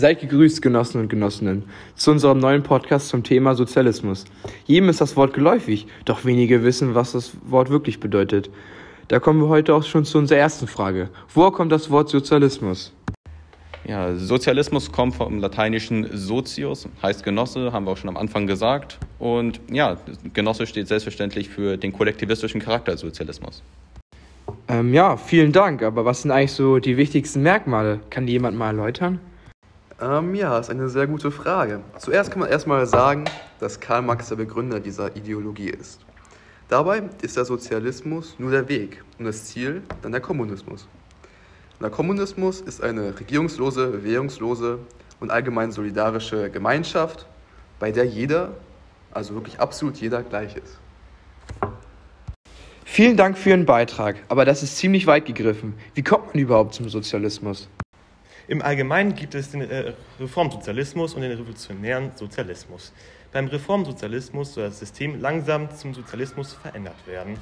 Seid gegrüßt, Genossen und Genossinnen, zu unserem neuen Podcast zum Thema Sozialismus. Jedem ist das Wort geläufig, doch wenige wissen, was das Wort wirklich bedeutet. Da kommen wir heute auch schon zu unserer ersten Frage. Woher kommt das Wort Sozialismus? Ja, Sozialismus kommt vom lateinischen Sozius, heißt Genosse, haben wir auch schon am Anfang gesagt. Und ja, Genosse steht selbstverständlich für den kollektivistischen Charakter des Sozialismus. Ähm, ja, vielen Dank. Aber was sind eigentlich so die wichtigsten Merkmale? Kann die jemand mal erläutern? Ähm, ja, ist eine sehr gute Frage. Zuerst kann man erstmal sagen, dass Karl Marx der Begründer dieser Ideologie ist. Dabei ist der Sozialismus nur der Weg und das Ziel dann der Kommunismus. Der Kommunismus ist eine regierungslose, währungslose und allgemein solidarische Gemeinschaft, bei der jeder, also wirklich absolut jeder, gleich ist. Vielen Dank für Ihren Beitrag, aber das ist ziemlich weit gegriffen. Wie kommt man überhaupt zum Sozialismus? Im Allgemeinen gibt es den äh, Reformsozialismus und den revolutionären Sozialismus. Beim Reformsozialismus soll das System langsam zum Sozialismus verändert werden.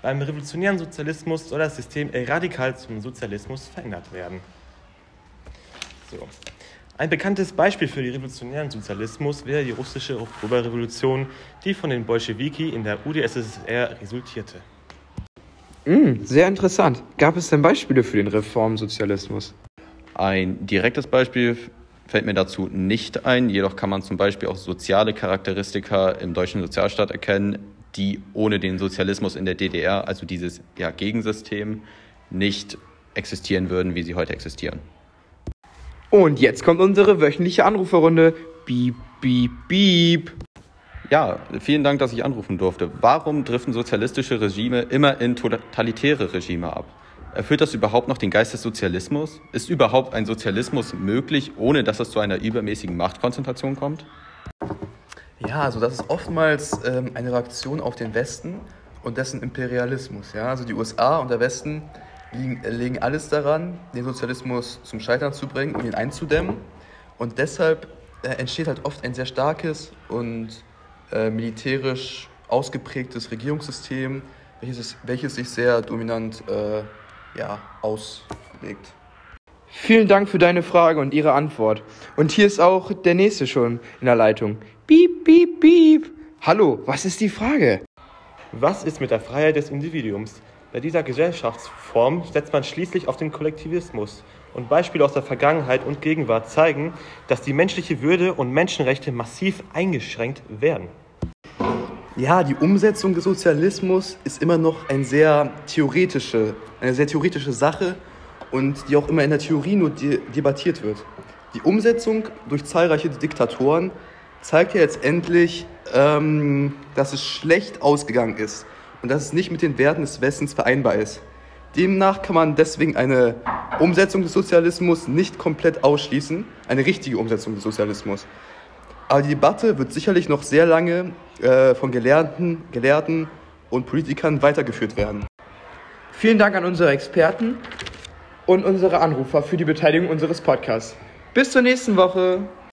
Beim revolutionären Sozialismus soll das System radikal zum Sozialismus verändert werden. So. Ein bekanntes Beispiel für den revolutionären Sozialismus wäre die russische Oktoberrevolution, die von den Bolschewiki in der UdSSR resultierte. Mm, sehr interessant. Gab es denn Beispiele für den Reformsozialismus? Ein direktes Beispiel fällt mir dazu nicht ein, jedoch kann man zum Beispiel auch soziale Charakteristika im deutschen Sozialstaat erkennen, die ohne den Sozialismus in der DDR, also dieses ja, Gegensystem, nicht existieren würden, wie sie heute existieren. Und jetzt kommt unsere wöchentliche Anruferrunde. Beep, beep, beep. Ja, vielen Dank, dass ich anrufen durfte. Warum driften sozialistische Regime immer in totalitäre Regime ab? Erfüllt das überhaupt noch den Geist des Sozialismus? Ist überhaupt ein Sozialismus möglich, ohne dass es zu einer übermäßigen Machtkonzentration kommt? Ja, also das ist oftmals ähm, eine Reaktion auf den Westen und dessen Imperialismus. Ja? Also die USA und der Westen liegen, legen alles daran, den Sozialismus zum Scheitern zu bringen und ihn einzudämmen. Und deshalb äh, entsteht halt oft ein sehr starkes und äh, militärisch ausgeprägtes Regierungssystem, welches, welches sich sehr dominant äh, ja, auslegt. Vielen Dank für deine Frage und Ihre Antwort. Und hier ist auch der nächste schon in der Leitung. Piep, piep, piep. Hallo, was ist die Frage? Was ist mit der Freiheit des Individuums? Bei dieser Gesellschaftsform setzt man schließlich auf den Kollektivismus. Und Beispiele aus der Vergangenheit und Gegenwart zeigen, dass die menschliche Würde und Menschenrechte massiv eingeschränkt werden. Ja, die Umsetzung des Sozialismus ist immer noch ein sehr theoretische, eine sehr theoretische Sache und die auch immer in der Theorie nur de debattiert wird. Die Umsetzung durch zahlreiche Diktatoren zeigt ja letztendlich, ähm, dass es schlecht ausgegangen ist und dass es nicht mit den Werten des Westens vereinbar ist. Demnach kann man deswegen eine Umsetzung des Sozialismus nicht komplett ausschließen, eine richtige Umsetzung des Sozialismus. Aber die Debatte wird sicherlich noch sehr lange äh, von Gelehrten, Gelehrten und Politikern weitergeführt werden. Vielen Dank an unsere Experten und unsere Anrufer für die Beteiligung unseres Podcasts. Bis zur nächsten Woche.